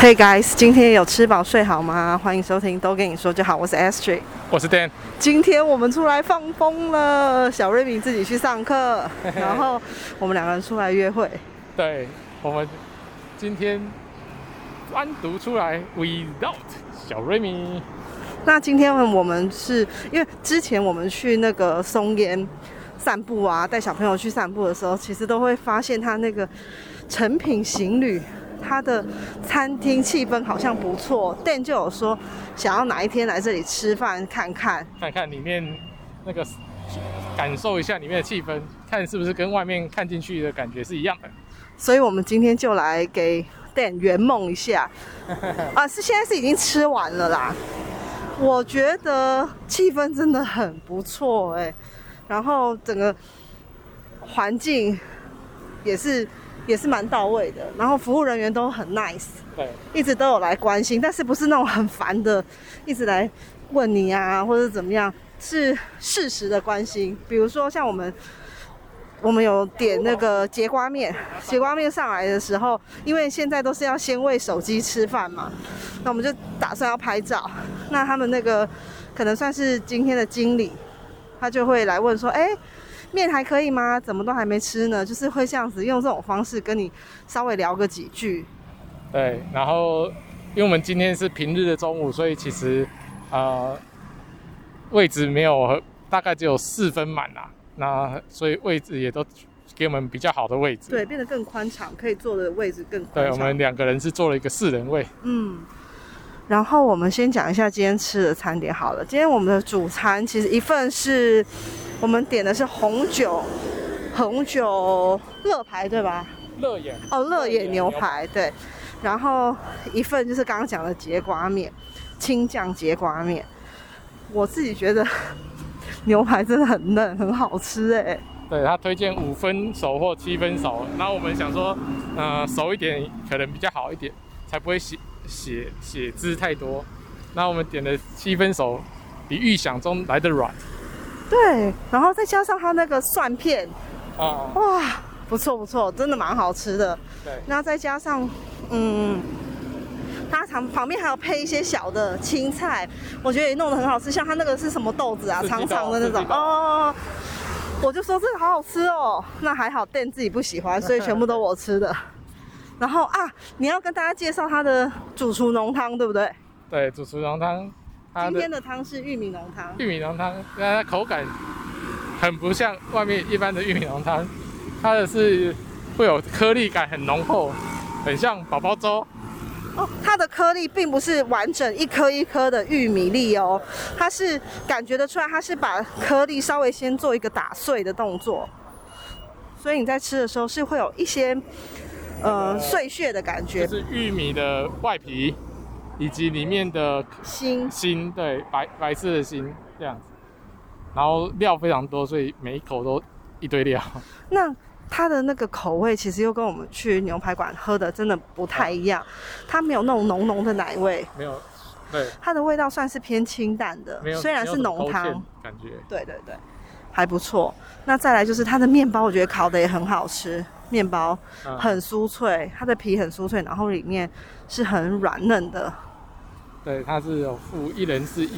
Hey guys，今天有吃饱睡好吗？欢迎收听都跟你说就好，我是 Astrid，我是 Dan。今天我们出来放风了，小瑞米自己去上课，然后我们两个人出来约会。对，我们今天单独出来，without 小瑞米。那今天我们是因为之前我们去那个松烟散步啊，带小朋友去散步的时候，其实都会发现他那个成品行旅。他的餐厅气氛好像不错，店就有说想要哪一天来这里吃饭看看，看看里面那个感受一下里面的气氛，看是不是跟外面看进去的感觉是一样的。所以我们今天就来给店圆梦一下 啊！是现在是已经吃完了啦。我觉得气氛真的很不错哎，然后整个环境也是。也是蛮到位的，然后服务人员都很 nice，对，一直都有来关心，但是不是那种很烦的，一直来问你啊，或者怎么样，是适时的关心。比如说像我们，我们有点那个节瓜面，节瓜面上来的时候，因为现在都是要先喂手机吃饭嘛，那我们就打算要拍照，那他们那个可能算是今天的经理，他就会来问说，哎。面还可以吗？怎么都还没吃呢？就是会这样子用这种方式跟你稍微聊个几句。对，然后因为我们今天是平日的中午，所以其实呃位置没有，大概只有四分满啦。那所以位置也都给我们比较好的位置。对，变得更宽敞，可以坐的位置更宽敞。对，我们两个人是坐了一个四人位。嗯。然后我们先讲一下今天吃的餐点好了。今天我们的主餐其实一份是。我们点的是红酒，红酒乐牌对吧？乐眼哦，乐眼牛排对。然后一份就是刚刚讲的节瓜面，青酱节瓜面。我自己觉得牛排真的很嫩，很好吃哎。对，他推荐五分熟或七分熟，然后我们想说，呃，熟一点可能比较好一点，才不会血血血汁太多。那我们点的七分熟，比预想中来的软。对，然后再加上它那个蒜片，哦，哇，不错不错，真的蛮好吃的。对，然后再加上，嗯，它旁旁边还有配一些小的青菜，我觉得也弄得很好吃。像它那个是什么豆子啊，长长的那种哦，我就说这个好好吃哦。那还好店自己不喜欢，所以全部都我吃的。然后啊，你要跟大家介绍它的主厨浓汤，对不对？对，主厨浓汤。今天的汤是玉米浓汤，玉米浓汤，它口感很不像外面一般的玉米浓汤，它的是会有颗粒感很浓厚，很像宝宝粥。哦，它的颗粒并不是完整一颗一颗的玉米粒哦，它是感觉得出来，它是把颗粒稍微先做一个打碎的动作，所以你在吃的时候是会有一些呃碎屑的感觉。就是玉米的外皮。以及里面的心心，对，白白色的心这样子，然后料非常多，所以每一口都一堆料。那它的那个口味其实又跟我们去牛排馆喝的真的不太一样，它没有那种浓浓的奶味，没有，对，它的味道算是偏清淡的，虽然是浓汤，感觉，对对对，还不错。那再来就是它的面包，我觉得烤的也很好吃，面包很酥脆，它的皮很酥脆，然后里面是很软嫩的。对，它是有附一人是一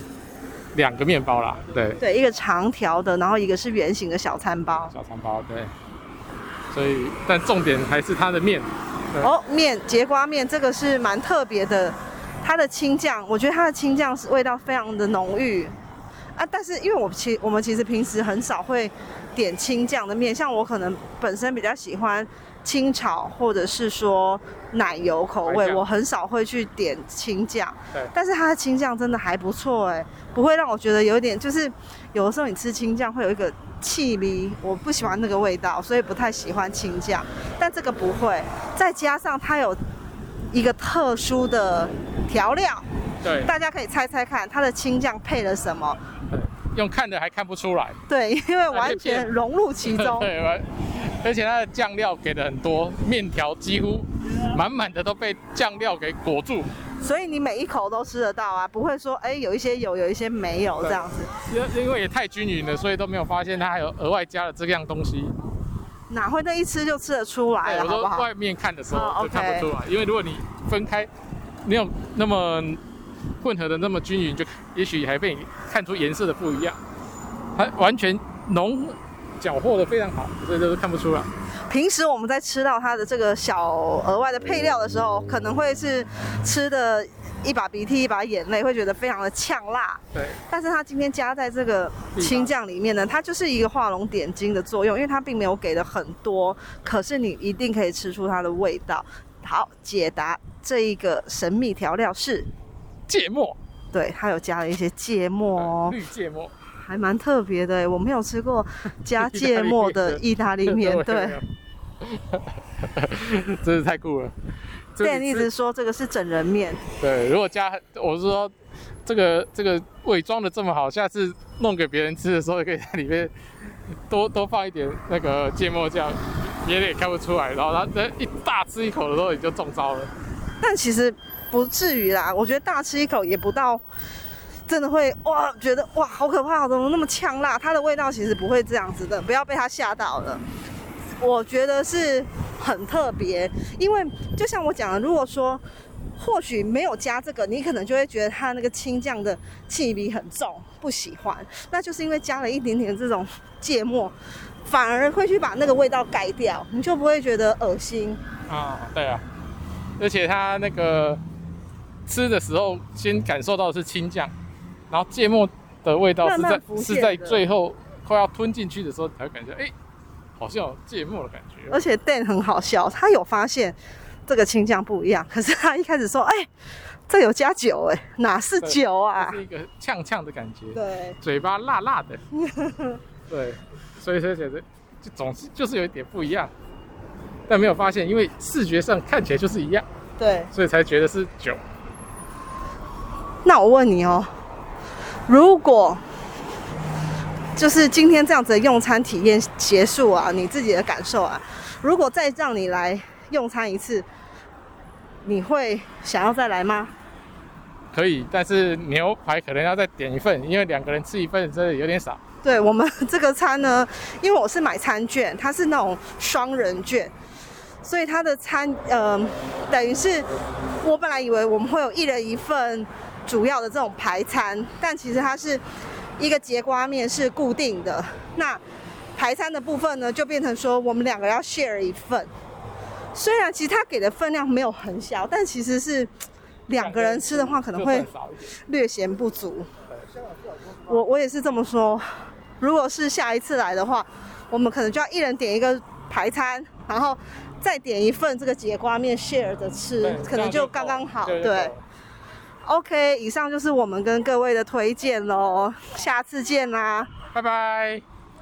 两个面包啦，对，对，一个长条的，然后一个是圆形的小餐包，小餐包，对，所以但重点还是它的面。哦，面节瓜面这个是蛮特别的，它的青酱，我觉得它的青酱是味道非常的浓郁。啊，但是因为我其我们其实平时很少会点青酱的面，像我可能本身比较喜欢。清炒或者是说奶油口味，我很少会去点青酱。对，但是它的青酱真的还不错哎，不会让我觉得有点就是有的时候你吃青酱会有一个气味，我不喜欢那个味道，所以不太喜欢青酱。但这个不会，再加上它有一个特殊的调料，对，大家可以猜猜看它的青酱配了什么？用看的还看不出来。对，因为完全融入其中。对，完。而且它的酱料给的很多，面条几乎满满的都被酱料给裹住，所以你每一口都吃得到啊，不会说哎、欸、有一些有，有一些没有这样子。因因为也太均匀了，所以都没有发现它还有额外加了这样东西。哪会那一吃就吃得出来了？我说外面看的时候就看不出来，因为如果你分开没有那么混合的那么均匀，就也许还被你看出颜色的不一样。它完全浓搅和的非常好，所以就是看不出来。平时我们在吃到它的这个小额外的配料的时候，可能会是吃的一把鼻涕一把眼泪，会觉得非常的呛辣。对。但是它今天加在这个青酱里面呢，它就是一个画龙点睛的作用，因为它并没有给的很多，可是你一定可以吃出它的味道。好，解答这一个神秘调料是芥末。对，它有加了一些芥末哦，绿芥末。还蛮特别的，我没有吃过 加芥末的意大利面，对，真是太酷了。店一直说这个是整人面，对，如果加，我是说这个这个伪装的这么好，下次弄给别人吃的时候，也可以在里面多多放一点那个芥末酱，别人也看不出来，然后他这一大吃一口的时候，你就中招了。但其实不至于啦，我觉得大吃一口也不到。真的会哇，觉得哇，好可怕，怎么那么呛辣？它的味道其实不会这样子的，不要被它吓到了。我觉得是很特别，因为就像我讲的，如果说或许没有加这个，你可能就会觉得它那个青酱的气味很重，不喜欢。那就是因为加了一点点这种芥末，反而会去把那个味道盖掉，你就不会觉得恶心啊。对啊，而且它那个吃的时候，先感受到的是青酱。然后芥末的味道是在是在最后快要吞进去的时候才会感觉，哎，好像有芥末的感觉。而且 Dan 很好笑，他有发现这个青酱不一样，可是他一开始说，哎，这有加酒，哎，哪是酒啊？是一个呛呛的感觉，对，嘴巴辣辣的，对，所以说觉得就总是就是有一点不一样，但没有发现，因为视觉上看起来就是一样，对，所以才觉得是酒。那我问你哦。如果就是今天这样子的用餐体验结束啊，你自己的感受啊，如果再让你来用餐一次，你会想要再来吗？可以，但是牛排可能要再点一份，因为两个人吃一份真的有点少。对，我们这个餐呢，因为我是买餐券，它是那种双人券，所以它的餐，嗯、呃，等于是我本来以为我们会有一人一份。主要的这种排餐，但其实它是一个节瓜面是固定的。那排餐的部分呢，就变成说我们两个要 share 一份。虽然其实它给的分量没有很小，但其实是两个人吃的话可能会略嫌不足。我我也是这么说。如果是下一次来的话，我们可能就要一人点一个排餐，然后再点一份这个节瓜面 share 着吃，可能就刚刚好。对。OK，以上就是我们跟各位的推荐喽，下次见啦，拜拜。